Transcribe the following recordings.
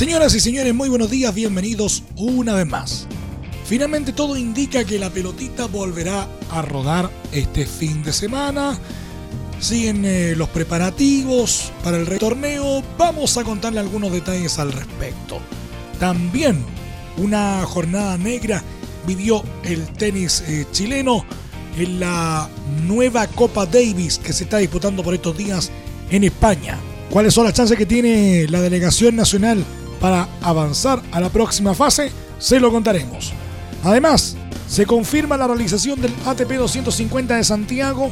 Señoras y señores, muy buenos días, bienvenidos una vez más. Finalmente todo indica que la pelotita volverá a rodar este fin de semana. Siguen eh, los preparativos para el retorneo. Vamos a contarle algunos detalles al respecto. También una jornada negra vivió el tenis eh, chileno en la nueva Copa Davis que se está disputando por estos días en España. ¿Cuáles son las chances que tiene la delegación nacional para avanzar a la próxima fase? Se lo contaremos. Además, se confirma la realización del ATP 250 de Santiago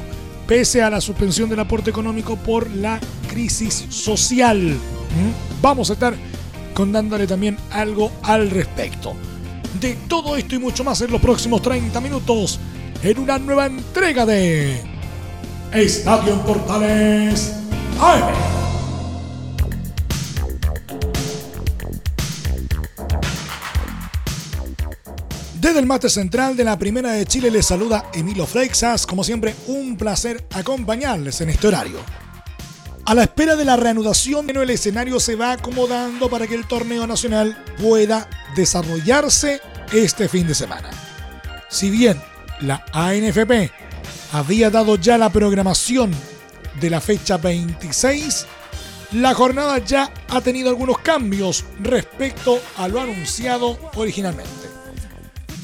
pese a la suspensión del aporte económico por la crisis social. ¿Mm? Vamos a estar contándole también algo al respecto. De todo esto y mucho más en los próximos 30 minutos en una nueva entrega de Estadio en Portales AM. Desde el mate central de la Primera de Chile les saluda Emilio Freixas. Como siempre, un placer acompañarles en este horario. A la espera de la reanudación, el escenario se va acomodando para que el torneo nacional pueda desarrollarse este fin de semana. Si bien la ANFP había dado ya la programación de la fecha 26, la jornada ya ha tenido algunos cambios respecto a lo anunciado originalmente.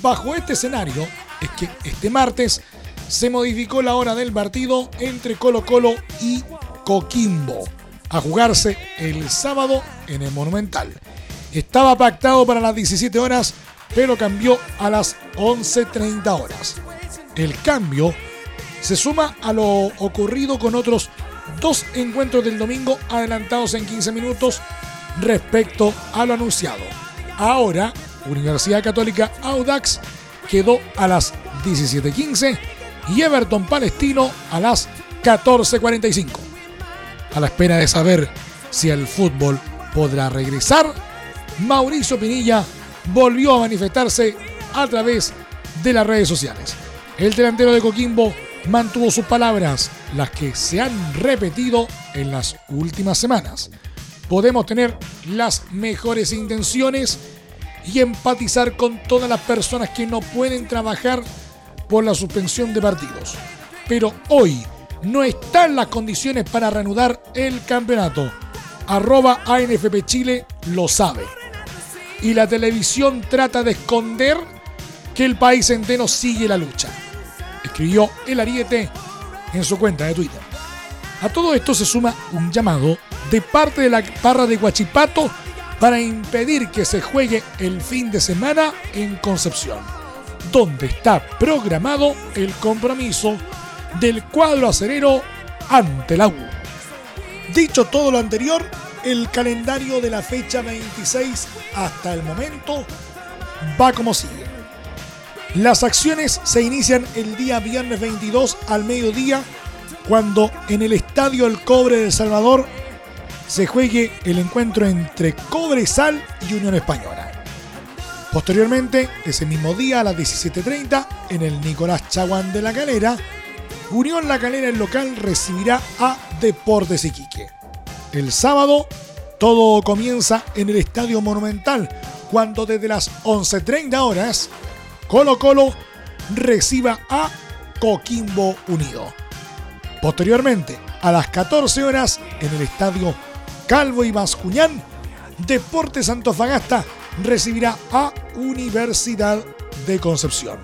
Bajo este escenario es que este martes se modificó la hora del partido entre Colo Colo y Coquimbo, a jugarse el sábado en el Monumental. Estaba pactado para las 17 horas, pero cambió a las 11.30 horas. El cambio se suma a lo ocurrido con otros dos encuentros del domingo adelantados en 15 minutos respecto a lo anunciado. Ahora Universidad Católica Audax quedó a las 17.15 y Everton Palestino a las 14.45. A la espera de saber si el fútbol podrá regresar, Mauricio Pinilla volvió a manifestarse a través de las redes sociales. El delantero de Coquimbo mantuvo sus palabras, las que se han repetido en las últimas semanas. Podemos tener las mejores intenciones y empatizar con todas las personas que no pueden trabajar por la suspensión de partidos. Pero hoy no están las condiciones para reanudar el campeonato. Arroba ANFP Chile lo sabe. Y la televisión trata de esconder que el país entero sigue la lucha. Escribió el Ariete en su cuenta de Twitter. A todo esto se suma un llamado de parte de la parra de Guachipato para impedir que se juegue el fin de semana en Concepción, donde está programado el compromiso del cuadro acerero ante la U. Dicho todo lo anterior, el calendario de la fecha 26 hasta el momento va como sigue. Las acciones se inician el día viernes 22 al mediodía, cuando en el Estadio El Cobre de Salvador se juegue el encuentro entre Cobresal y Unión Española. Posteriormente, ese mismo día a las 17.30, en el Nicolás Chaguán de la Calera, Unión La Calera, el local, recibirá a Deportes Iquique. El sábado, todo comienza en el Estadio Monumental, cuando desde las 11.30 horas, Colo Colo reciba a Coquimbo Unido. Posteriormente, a las 14 horas, en el Estadio Calvo y Bascuñán, Deportes Antofagasta recibirá a Universidad de Concepción.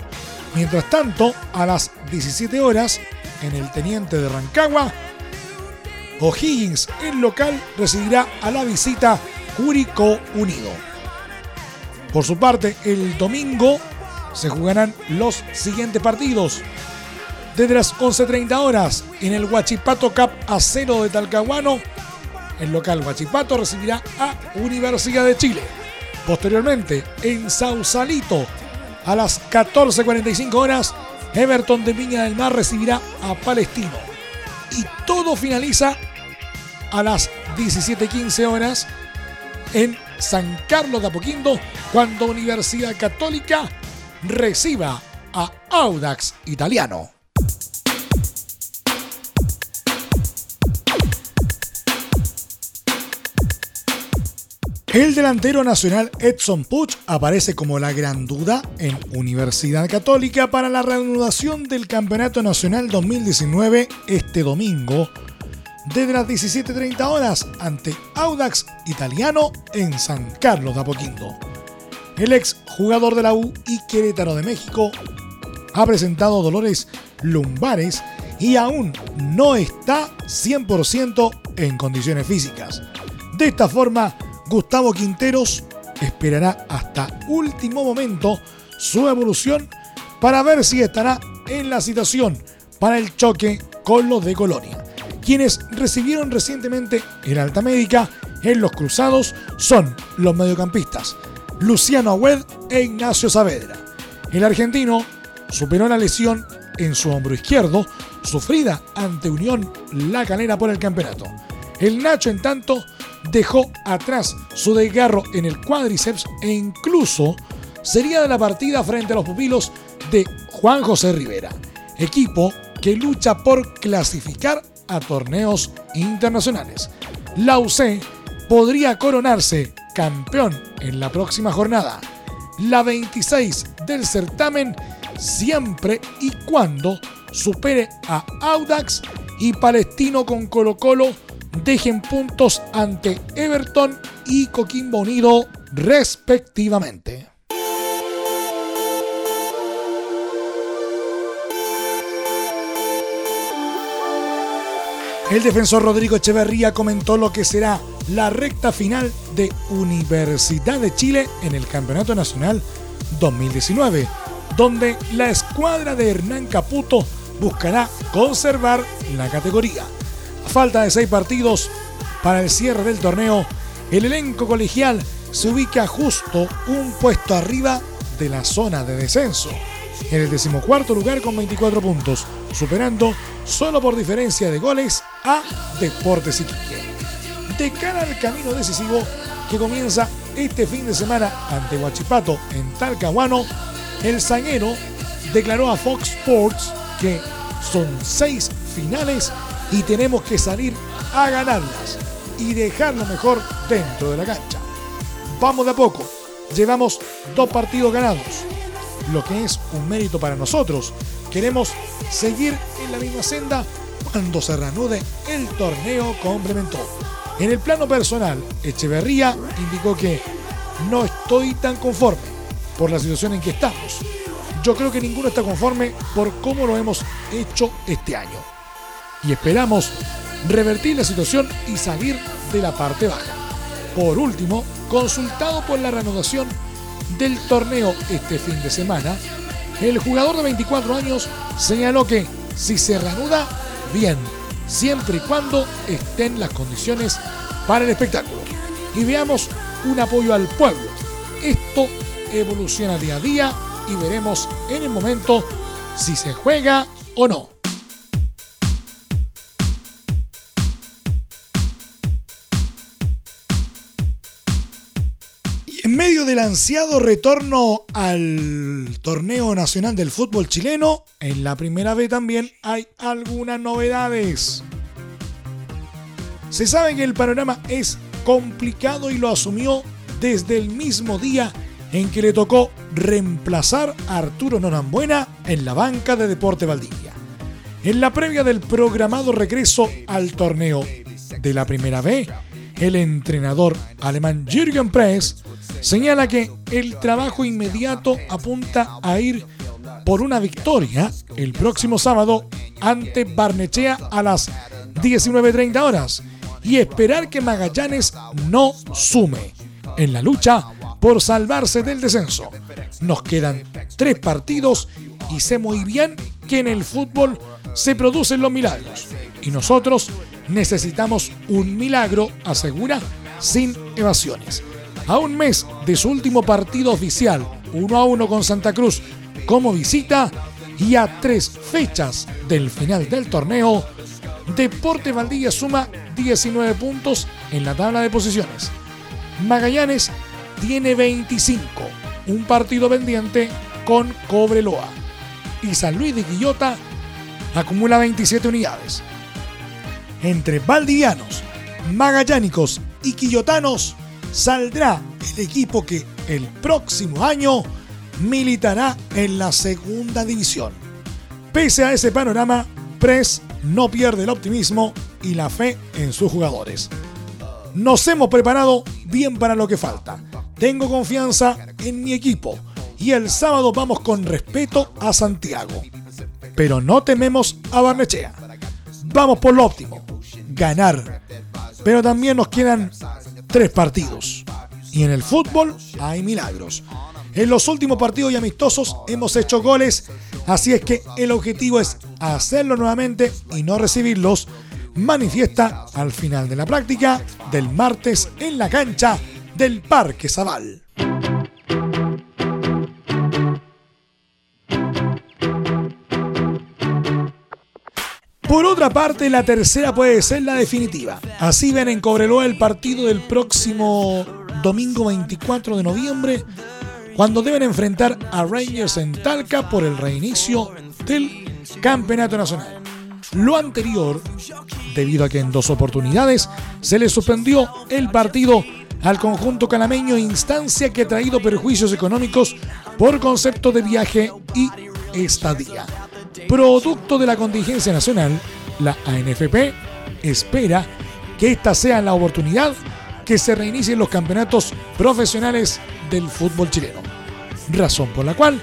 Mientras tanto, a las 17 horas, en el Teniente de Rancagua, O'Higgins, el local, recibirá a la visita Curicó Unido. Por su parte, el domingo se jugarán los siguientes partidos. Desde las 11.30 horas, en el Huachipato Cup Acero de Talcahuano, el local Huachipato recibirá a Universidad de Chile. Posteriormente, en Sausalito, a las 14.45 horas, Everton de Viña del Mar recibirá a Palestino. Y todo finaliza a las 17.15 horas en San Carlos de Apoquindo cuando Universidad Católica reciba a Audax Italiano. El delantero nacional Edson Puch aparece como la gran duda en Universidad Católica para la reanudación del Campeonato Nacional 2019 este domingo desde las 17.30 horas ante Audax Italiano en San Carlos de Apoquindo. El ex jugador de la U y Querétaro de México ha presentado dolores lumbares y aún no está 100% en condiciones físicas. De esta forma, Gustavo Quinteros esperará hasta último momento su evolución para ver si estará en la situación para el choque con los de Colonia. Quienes recibieron recientemente el alta médica en los cruzados son los mediocampistas Luciano Agüed e Ignacio Saavedra. El argentino superó la lesión en su hombro izquierdo sufrida ante Unión La Calera por el campeonato. El Nacho, en tanto, dejó atrás su desgarro en el cuádriceps e incluso sería de la partida frente a los pupilos de Juan José Rivera, equipo que lucha por clasificar a torneos internacionales. La UC podría coronarse campeón en la próxima jornada, la 26 del certamen, siempre y cuando supere a Audax y Palestino con Colo Colo dejen puntos ante Everton y Coquimbo Unido respectivamente. El defensor Rodrigo Echeverría comentó lo que será la recta final de Universidad de Chile en el Campeonato Nacional 2019, donde la escuadra de Hernán Caputo buscará conservar la categoría falta de seis partidos para el cierre del torneo, el elenco colegial se ubica justo un puesto arriba de la zona de descenso, en el decimocuarto lugar con 24 puntos, superando solo por diferencia de goles a Deportes Iquique. De cara al camino decisivo que comienza este fin de semana ante Huachipato en Talcahuano, el zaguero declaró a Fox Sports que son seis finales y tenemos que salir a ganarlas y dejarlo mejor dentro de la cancha. Vamos de a poco, llevamos dos partidos ganados, lo que es un mérito para nosotros. Queremos seguir en la misma senda cuando se reanude el torneo, complementó. En el plano personal, Echeverría indicó que no estoy tan conforme por la situación en que estamos. Yo creo que ninguno está conforme por cómo lo hemos hecho este año y esperamos revertir la situación y salir de la parte baja. Por último, consultado por la reanudación del torneo este fin de semana, el jugador de 24 años señaló que si se reanuda, bien, siempre y cuando estén las condiciones para el espectáculo. Y veamos un apoyo al pueblo. Esto evoluciona día a día y veremos en el momento si se juega o no. Del ansiado retorno al torneo nacional del fútbol chileno, en la primera vez también hay algunas novedades. Se sabe que el panorama es complicado y lo asumió desde el mismo día en que le tocó reemplazar a Arturo Norambuena en la banca de Deporte Valdivia. En la previa del programado regreso al torneo de la primera B, el entrenador alemán Jürgen Press señala que el trabajo inmediato apunta a ir por una victoria el próximo sábado ante Barnechea a las 19.30 horas y esperar que Magallanes no sume. En la lucha por salvarse del descenso. Nos quedan tres partidos y sé muy bien que en el fútbol se producen los milagros y nosotros necesitamos un milagro, asegura, sin evasiones. A un mes de su último partido oficial, 1 a 1 con Santa Cruz como visita, y a tres fechas del final del torneo, Deporte Valdivia suma 19 puntos en la tabla de posiciones. Magallanes tiene 25, un partido pendiente con Cobreloa. Y San Luis de Quillota acumula 27 unidades. Entre valdivianos, magallánicos y quillotanos saldrá el equipo que el próximo año militará en la segunda división. Pese a ese panorama, Press no pierde el optimismo y la fe en sus jugadores. Nos hemos preparado bien para lo que falta. Tengo confianza en mi equipo y el sábado vamos con respeto a Santiago. Pero no tememos a Barnechea. Vamos por lo óptimo, ganar. Pero también nos quedan tres partidos. Y en el fútbol hay milagros. En los últimos partidos y amistosos hemos hecho goles, así es que el objetivo es hacerlo nuevamente y no recibirlos, manifiesta al final de la práctica del martes en la cancha del Parque Zaval. Por otra parte, la tercera puede ser la definitiva. Así ven en Cobreloa el partido del próximo domingo 24 de noviembre cuando deben enfrentar a Rangers en Talca por el reinicio del Campeonato Nacional. Lo anterior, debido a que en dos oportunidades se le suspendió el partido al conjunto calameño, instancia que ha traído perjuicios económicos por concepto de viaje y estadía. Producto de la contingencia nacional, la ANFP espera que esta sea la oportunidad que se reinicien los campeonatos profesionales del fútbol chileno. Razón por la cual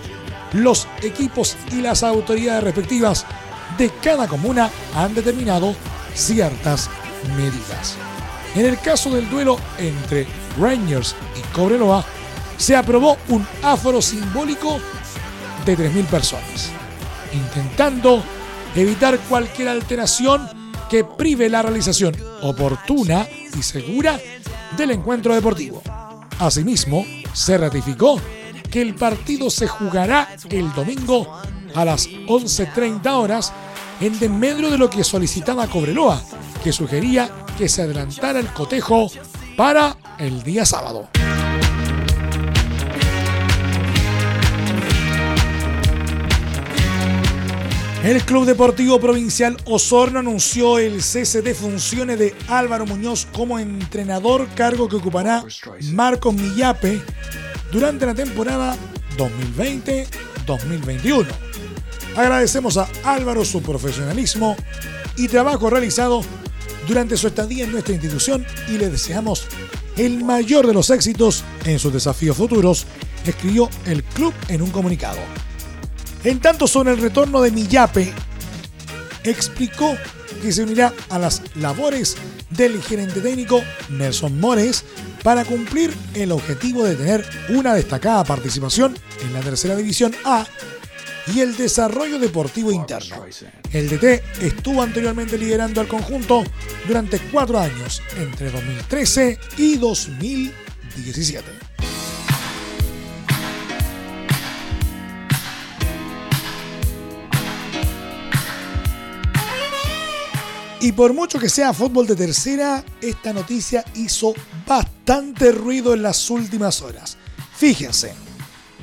los equipos y las autoridades respectivas de cada comuna han determinado ciertas medidas. En el caso del duelo entre Rangers y Cobreloa, se aprobó un aforo simbólico de 3.000 personas, intentando evitar cualquier alteración que prive la realización oportuna y segura del encuentro deportivo. Asimismo, se ratificó que el partido se jugará el domingo a las 11.30 horas en desmedro de lo que solicitaba Cobreloa, que sugería que se adelantara el cotejo para el día sábado. El Club Deportivo Provincial Osorno anunció el cese de funciones de Álvaro Muñoz como entrenador, cargo que ocupará Marcos Millape durante la temporada 2020-2021. Agradecemos a Álvaro su profesionalismo y trabajo realizado durante su estadía en nuestra institución y le deseamos el mayor de los éxitos en sus desafíos futuros, escribió el club en un comunicado. En tanto, sobre el retorno de Millape, explicó que se unirá a las labores del gerente técnico Nelson Mores para cumplir el objetivo de tener una destacada participación en la tercera división A y el desarrollo deportivo interno. El DT estuvo anteriormente liderando al conjunto durante cuatro años, entre 2013 y 2017. Y por mucho que sea fútbol de tercera, esta noticia hizo bastante ruido en las últimas horas. Fíjense,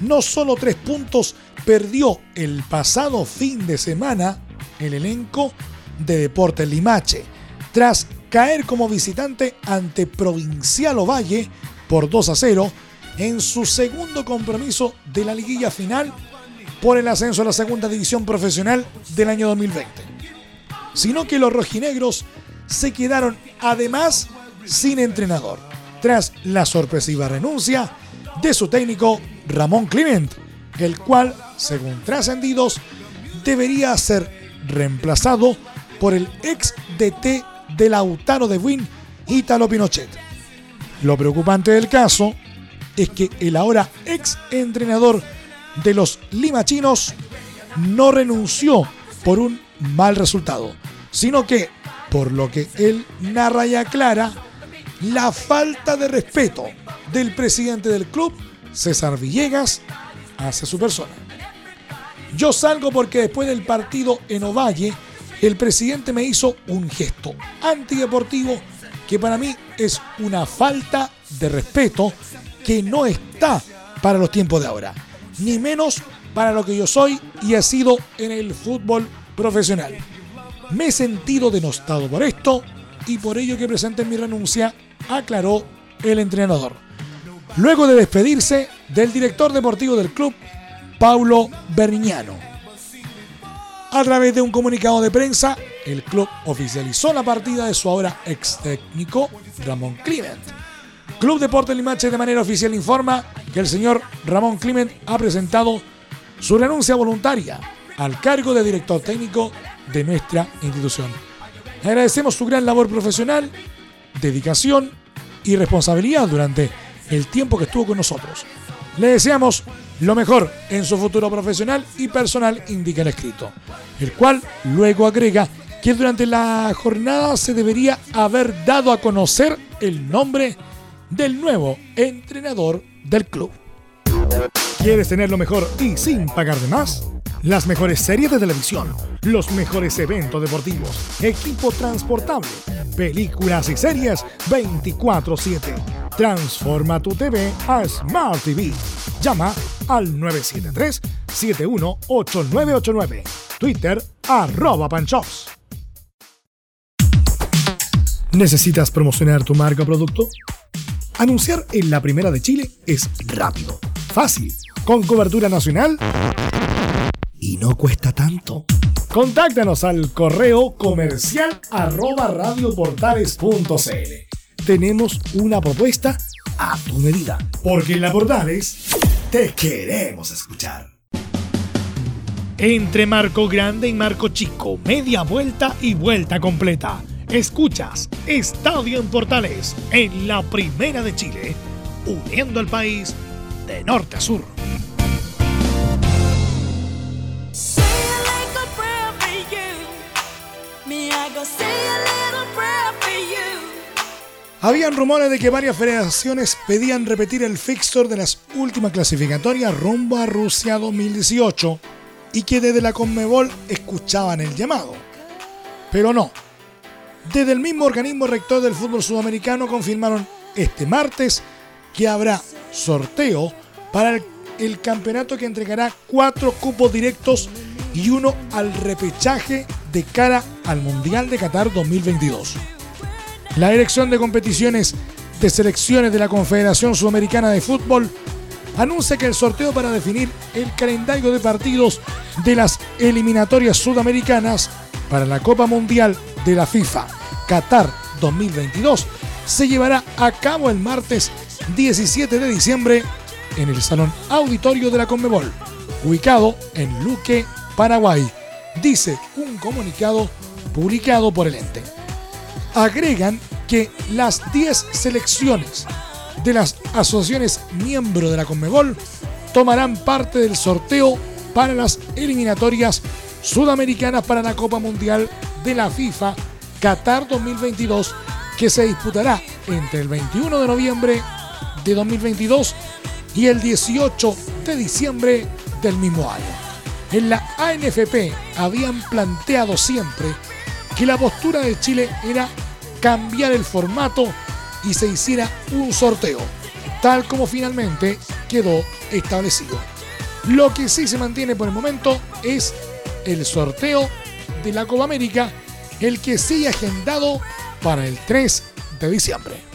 no solo tres puntos perdió el pasado fin de semana el elenco de Deportes Limache, tras caer como visitante ante Provincial Ovalle por 2 a 0 en su segundo compromiso de la liguilla final por el ascenso a la segunda división profesional del año 2020 sino que los rojinegros se quedaron además sin entrenador, tras la sorpresiva renuncia de su técnico Ramón Clement, el cual, según trascendidos, debería ser reemplazado por el ex DT de Lautaro de Buin, Italo Pinochet. Lo preocupante del caso es que el ahora ex entrenador de los limachinos no renunció por un mal resultado, sino que por lo que él narra y aclara la falta de respeto del presidente del club, César Villegas, hacia su persona. Yo salgo porque después del partido en Ovalle, el presidente me hizo un gesto antideportivo que para mí es una falta de respeto que no está para los tiempos de ahora, ni menos para lo que yo soy y he sido en el fútbol profesional. Me he sentido denostado por esto y por ello que presente mi renuncia, aclaró el entrenador. Luego de despedirse del director deportivo del club, Paulo Berniñano. A través de un comunicado de prensa, el club oficializó la partida de su ahora ex técnico, Ramón Clement. Club Deporte Limache de manera oficial informa que el señor Ramón Clement ha presentado su renuncia voluntaria al cargo de director técnico de nuestra institución. Agradecemos su gran labor profesional, dedicación y responsabilidad durante el tiempo que estuvo con nosotros. Le deseamos lo mejor en su futuro profesional y personal, indica el escrito, el cual luego agrega que durante la jornada se debería haber dado a conocer el nombre del nuevo entrenador del club. ¿Quieres tener lo mejor y sin pagar de más? Las mejores series de televisión, los mejores eventos deportivos, equipo transportable, películas y series 24/7. Transforma tu TV a Smart TV. Llama al 973-718989. Twitter arroba panchops. ¿Necesitas promocionar tu marca o producto? Anunciar en la primera de Chile es rápido, fácil, con cobertura nacional y no cuesta tanto. Contáctanos al correo comercial arroba radioportales.cl. Tenemos una propuesta a tu medida, porque en la Portales te queremos escuchar. Entre Marco Grande y Marco Chico, media vuelta y vuelta completa. Escuchas Estadio en Portales en la Primera de Chile, uniendo al país de norte a sur. Habían rumores de que varias federaciones pedían repetir el fixture de las últimas clasificatorias rumbo a Rusia 2018 y que desde la Conmebol escuchaban el llamado. Pero no. Desde el mismo organismo rector del fútbol sudamericano confirmaron este martes que habrá sorteo para el, el campeonato que entregará cuatro cupos directos y uno al repechaje de cara al Mundial de Qatar 2022. La Dirección de Competiciones de Selecciones de la Confederación Sudamericana de Fútbol anuncia que el sorteo para definir el calendario de partidos de las eliminatorias sudamericanas para la Copa Mundial de la FIFA Qatar 2022 se llevará a cabo el martes 17 de diciembre en el Salón Auditorio de la Conmebol, ubicado en Luque, Paraguay, dice un comunicado publicado por el ente. Agregan que las 10 selecciones de las asociaciones miembros de la Conmebol tomarán parte del sorteo para las eliminatorias sudamericanas para la Copa Mundial de la FIFA Qatar 2022 que se disputará entre el 21 de noviembre de 2022 y el 18 de diciembre del mismo año. En la ANFP habían planteado siempre que la postura de Chile era cambiar el formato y se hiciera un sorteo, tal como finalmente quedó establecido. Lo que sí se mantiene por el momento es el sorteo de la Copa América, el que sigue agendado para el 3 de diciembre.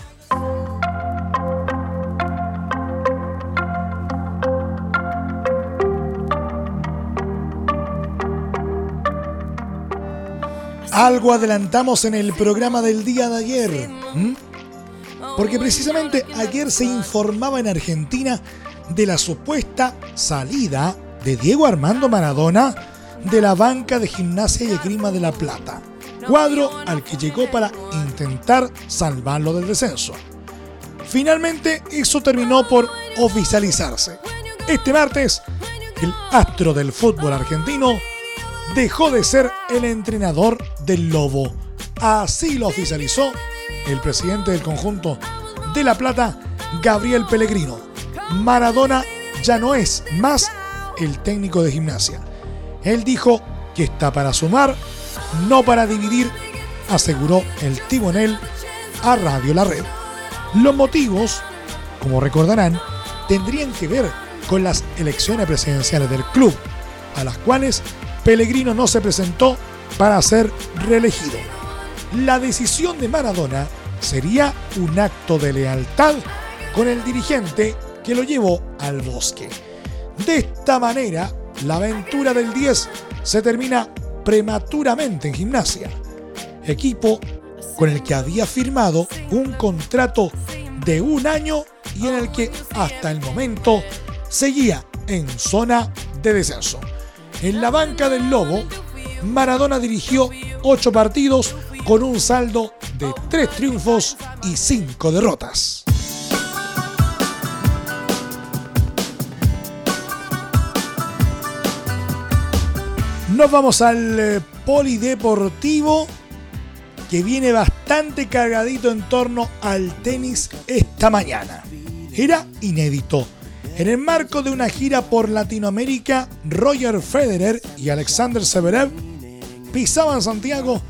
Algo adelantamos en el programa del día de ayer. Porque precisamente ayer se informaba en Argentina de la supuesta salida de Diego Armando Maradona de la banca de gimnasia y esgrima de La Plata, cuadro al que llegó para intentar salvarlo del descenso. Finalmente eso terminó por oficializarse. Este martes, el astro del fútbol argentino dejó de ser el entrenador del Lobo Así lo oficializó el presidente del conjunto de La Plata, Gabriel Pellegrino. Maradona ya no es más el técnico de gimnasia. Él dijo que está para sumar, no para dividir, aseguró el tibonel a Radio La Red. Los motivos, como recordarán, tendrían que ver con las elecciones presidenciales del club, a las cuales Pellegrino no se presentó para ser reelegido. La decisión de Maradona sería un acto de lealtad con el dirigente que lo llevó al bosque. De esta manera, la aventura del 10 se termina prematuramente en gimnasia, equipo con el que había firmado un contrato de un año y en el que hasta el momento seguía en zona de descenso. En la banca del Lobo, Maradona dirigió ocho partidos con un saldo de tres triunfos y cinco derrotas. Nos vamos al eh, polideportivo que viene bastante cargadito en torno al tenis esta mañana. Era inédito. En el marco de una gira por Latinoamérica, Roger Federer y Alexander Severev pisaban Santiago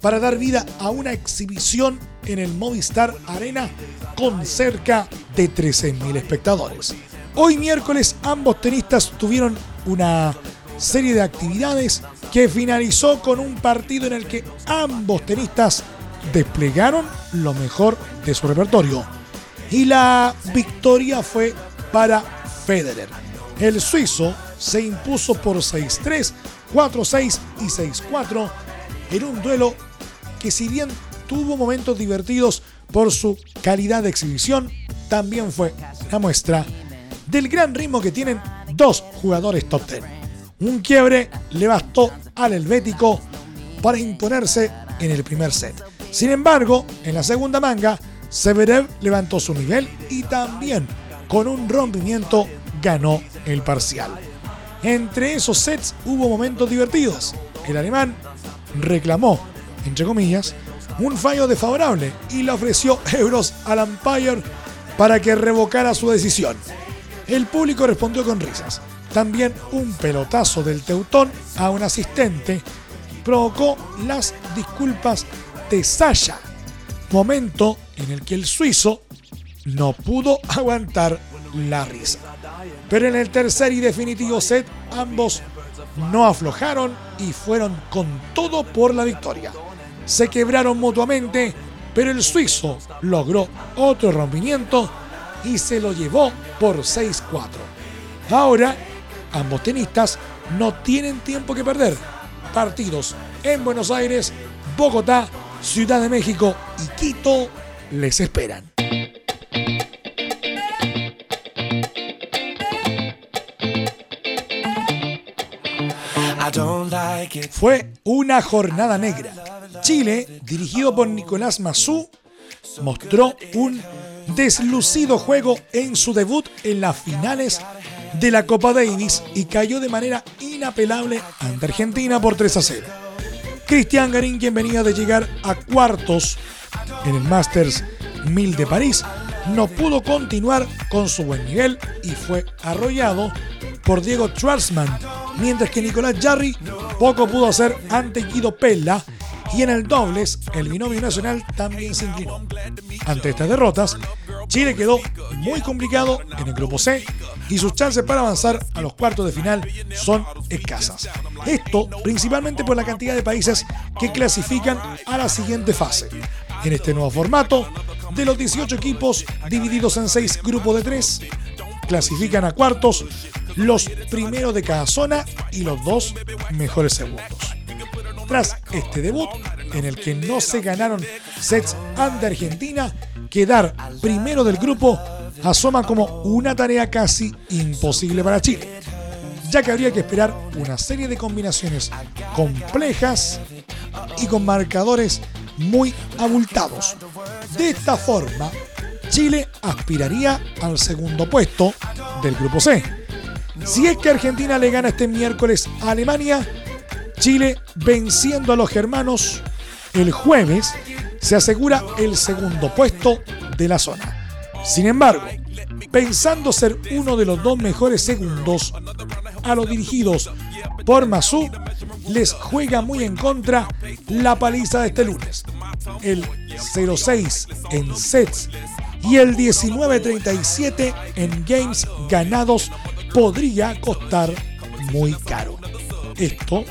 para dar vida a una exhibición en el Movistar Arena con cerca de 13.000 espectadores. Hoy miércoles ambos tenistas tuvieron una serie de actividades que finalizó con un partido en el que ambos tenistas desplegaron lo mejor de su repertorio. Y la victoria fue para Federer. El suizo se impuso por 6-3, 4-6 y 6-4 en un duelo que si bien tuvo momentos divertidos por su calidad de exhibición, también fue la muestra del gran ritmo que tienen dos jugadores top 10. Un quiebre le bastó al helvético para imponerse en el primer set. Sin embargo, en la segunda manga, Severev levantó su nivel y también con un rompimiento ganó el parcial. Entre esos sets hubo momentos divertidos. El alemán reclamó, entre comillas, un fallo desfavorable y le ofreció euros al umpire para que revocara su decisión. El público respondió con risas. También un pelotazo del Teutón a un asistente provocó las disculpas de Sasha, momento en el que el suizo no pudo aguantar la risa. Pero en el tercer y definitivo set ambos no aflojaron y fueron con todo por la victoria. Se quebraron mutuamente, pero el suizo logró otro rompimiento y se lo llevó por 6-4. Ahora, ambos tenistas no tienen tiempo que perder. Partidos en Buenos Aires, Bogotá, Ciudad de México y Quito les esperan. Fue una jornada negra. Chile, dirigido por Nicolás Massú, mostró un deslucido juego en su debut en las finales de la Copa Davis y cayó de manera inapelable ante Argentina por 3 a 0. Cristian Garín, quien venía de llegar a cuartos en el Masters 1000 de París, no pudo continuar con su buen nivel y fue arrollado por Diego Schwartzman, mientras que Nicolás Jarry poco pudo hacer ante Guido Pella y en el dobles el binomio nacional también se inclinó. Ante estas derrotas, Chile quedó muy complicado en el grupo C y sus chances para avanzar a los cuartos de final son escasas. Esto principalmente por la cantidad de países que clasifican a la siguiente fase. En este nuevo formato, de los 18 equipos divididos en 6 grupos de 3, clasifican a cuartos los primeros de cada zona y los dos mejores segundos. Tras este debut, en el que no se ganaron sets ante Argentina, quedar primero del grupo asoma como una tarea casi imposible para Chile, ya que habría que esperar una serie de combinaciones complejas y con marcadores muy abultados. De esta forma, Chile aspiraría al segundo puesto del grupo C. Si es que Argentina le gana este miércoles a Alemania, Chile venciendo a los germanos el jueves se asegura el segundo puesto de la zona. Sin embargo, pensando ser uno de los dos mejores segundos, a los dirigidos por Masu les juega muy en contra la paliza de este lunes. El 0-6 en sets y el 19-37 en games ganados podría costar muy caro. Esto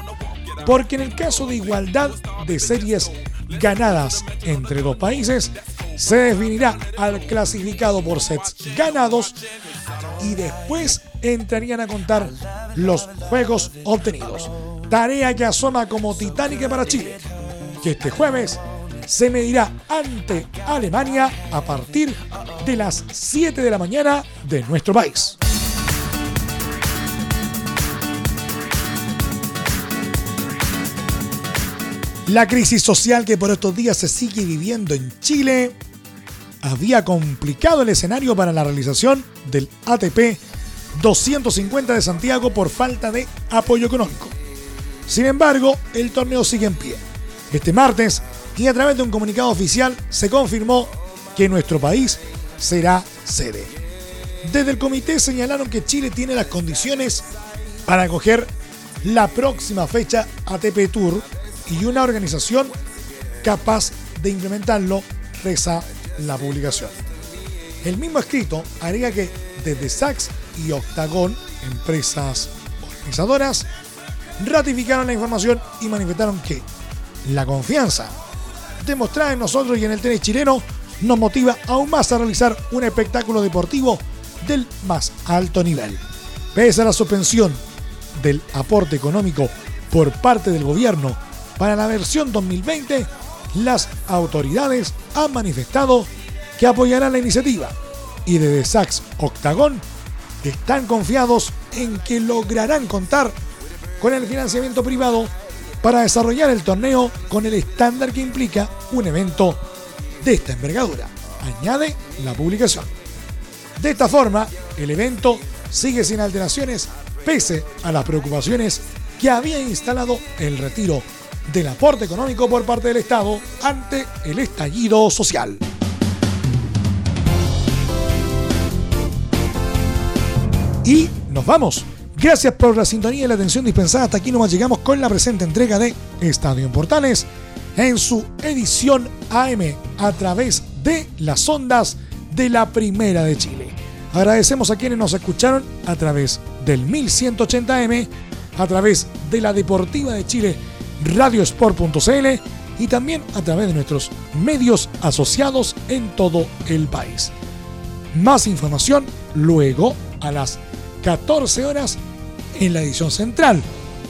porque en el caso de igualdad de series ganadas entre dos países, se definirá al clasificado por sets ganados y después entrarían a contar los juegos obtenidos. Tarea que asoma como titánica para Chile, que este jueves se medirá ante Alemania a partir de las 7 de la mañana de nuestro país. La crisis social que por estos días se sigue viviendo en Chile había complicado el escenario para la realización del ATP 250 de Santiago por falta de apoyo económico. Sin embargo, el torneo sigue en pie. Este martes, y a través de un comunicado oficial, se confirmó que nuestro país será sede. Desde el comité señalaron que Chile tiene las condiciones para acoger la próxima fecha ATP Tour y una organización capaz de implementarlo, reza la publicación. El mismo escrito agrega que desde Sachs y Octagon, empresas organizadoras, ratificaron la información y manifestaron que la confianza demostrada en nosotros y en el tenis chileno nos motiva aún más a realizar un espectáculo deportivo del más alto nivel. Pese a la suspensión del aporte económico por parte del gobierno para la versión 2020, las autoridades han manifestado que apoyarán la iniciativa y desde Sachs Octagon están confiados en que lograrán contar con el financiamiento privado para desarrollar el torneo con el estándar que implica un evento de esta envergadura, añade la publicación. De esta forma, el evento sigue sin alteraciones pese a las preocupaciones que había instalado el retiro del aporte económico por parte del Estado ante el estallido social. Y nos vamos. Gracias por la sintonía y la atención dispensada. Hasta aquí nomás llegamos con la presente entrega de Estadio en Portales en su edición AM a través de las ondas de la Primera de Chile. Agradecemos a quienes nos escucharon a través del 1180M, a través de la Deportiva de Chile radiosport.cl y también a través de nuestros medios asociados en todo el país. Más información luego a las 14 horas en la edición central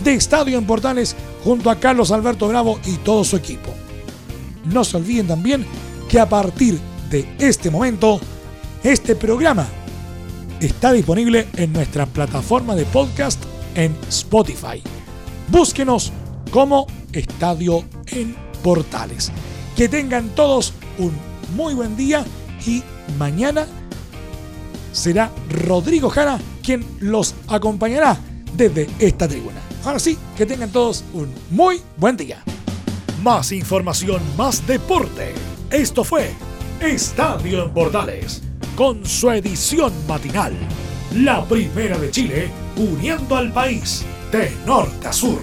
de Estadio en Portales junto a Carlos Alberto Bravo y todo su equipo. No se olviden también que a partir de este momento, este programa está disponible en nuestra plataforma de podcast en Spotify. Búsquenos como Estadio en Portales. Que tengan todos un muy buen día y mañana será Rodrigo Jara quien los acompañará desde esta tribuna. Ahora sí, que tengan todos un muy buen día. Más información, más deporte. Esto fue Estadio en Portales, con su edición matinal. La primera de Chile, uniendo al país de norte a sur.